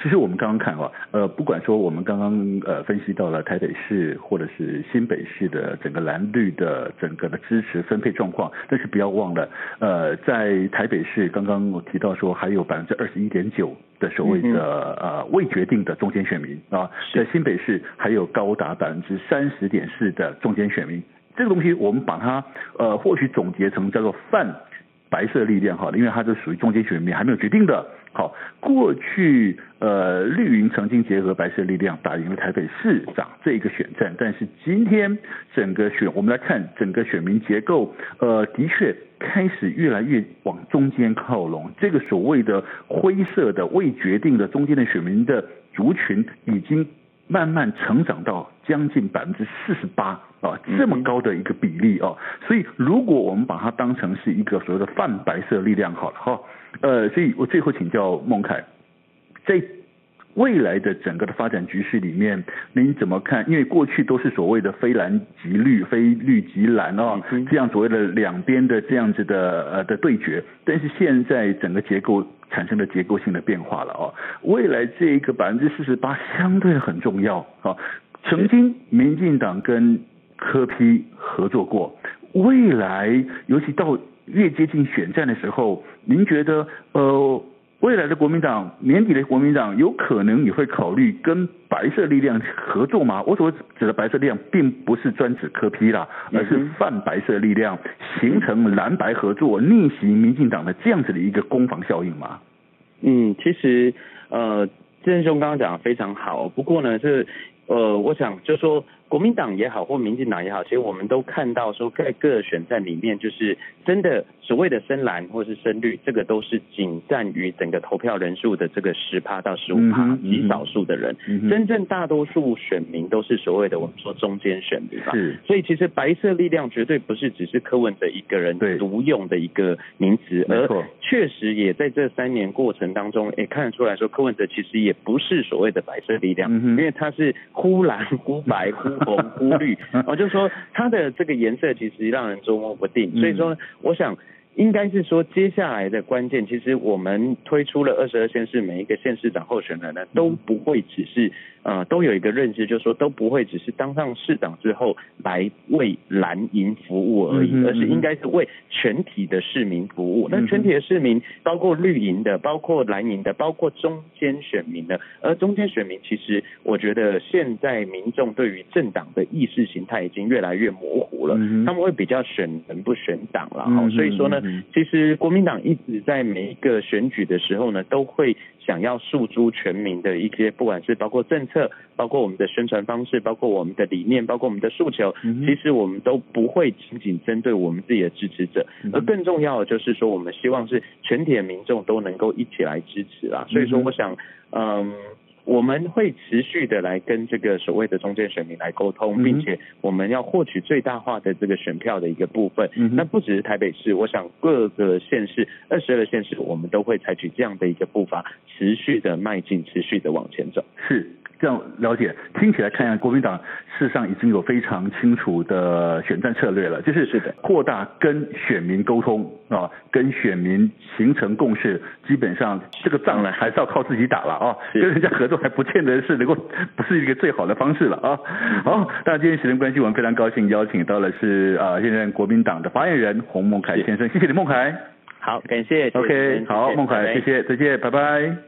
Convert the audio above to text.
其实我们刚刚看啊，呃，不管说我们刚刚呃分析到了台北市或者是新北市的整个蓝绿的整个的支持分配状况，但是不要忘了，呃，在台北市刚刚我提到说还有百分之二十一点九的所谓的呃未决定的中间选民啊，在新北市还有高达百分之三十点四的中间选民，这个东西我们把它呃或许总结成叫做泛白色力量哈，因为它是属于中间选民还没有决定的。好，过去呃绿营曾经结合白色力量打赢了台北市长这个选战，但是今天整个选我们来看整个选民结构，呃的确开始越来越往中间靠拢，这个所谓的灰色的未决定的中间的选民的族群已经慢慢成长到将近百分之四十八啊，这么高的一个比例哦，所以如果我们把它当成是一个所谓的泛白色力量好了哈。呃，所以我最后请教孟凯，在未来的整个的发展局势里面，您怎么看？因为过去都是所谓的非蓝即绿，非绿即蓝哦，这样所谓的两边的这样子的呃的对决，但是现在整个结构产生了结构性的变化了哦，未来这一个百分之四十八相对很重要啊，曾经民进党跟柯批合作过，未来尤其到。越接近选战的时候，您觉得呃未来的国民党年底的国民党有可能也会考虑跟白色力量合作吗？我所指的白色力量，并不是专指柯批啦，而是泛白色力量形成蓝白合作逆袭民进党的这样子的一个攻防效应吗？嗯，其实呃，志恩兄刚刚讲的非常好，不过呢，这呃，我想就说。国民党也好，或民进党也好，其实我们都看到说，在各个选战里面，就是真的所谓的深蓝或是深绿，这个都是仅占于整个投票人数的这个十趴到十五趴，极少数的人，真正大多数选民都是所谓的我们说中间选民吧。所以其实白色力量绝对不是只是柯文哲一个人独用的一个名词，而确实也在这三年过程当中，也看得出来说，柯文哲其实也不是所谓的白色力量，因为他是忽蓝忽白忽。红忽绿，我 就说它的这个颜色其实让人捉摸不定，所以说我想应该是说接下来的关键，其实我们推出了二十二县市，每一个县市长候选人呢都不会只是。呃，都有一个认知，就是说都不会只是当上市长之后来为蓝营服务而已，而是应该是为全体的市民服务。那全体的市民包括绿营的，包括蓝营的，包括中间选民的。而中间选民，其实我觉得现在民众对于政党的意识形态已经越来越模糊了，他们会比较选人不选党了。哈，所以说呢，其实国民党一直在每一个选举的时候呢，都会。想要诉诸全民的一些，不管是包括政策，包括我们的宣传方式，包括我们的理念，包括我们的诉求，其实我们都不会仅仅针对我们自己的支持者，而更重要的就是说，我们希望是全体的民众都能够一起来支持啦。所以说，我想，嗯。我们会持续的来跟这个所谓的中间选民来沟通，并且我们要获取最大化的这个选票的一个部分。那不只是台北市，我想各个县市，二十二个县市，我们都会采取这样的一个步伐，持续的迈进，持续的往前走。是。这样了解，听起来看一下，国民党事实上已经有非常清楚的选战策略了，就是是的，扩大跟选民沟通啊，跟选民形成共识，基本上这个仗呢还是要靠自己打了啊，跟人家合作还不见得是能够不是一个最好的方式了啊。好，那今天时间关系，我们非常高兴邀请到的是啊现任国民党的发言人洪孟凯先生，谢谢你孟凯。好，感谢，，OK，好，孟凯，谢谢，再见，拜拜。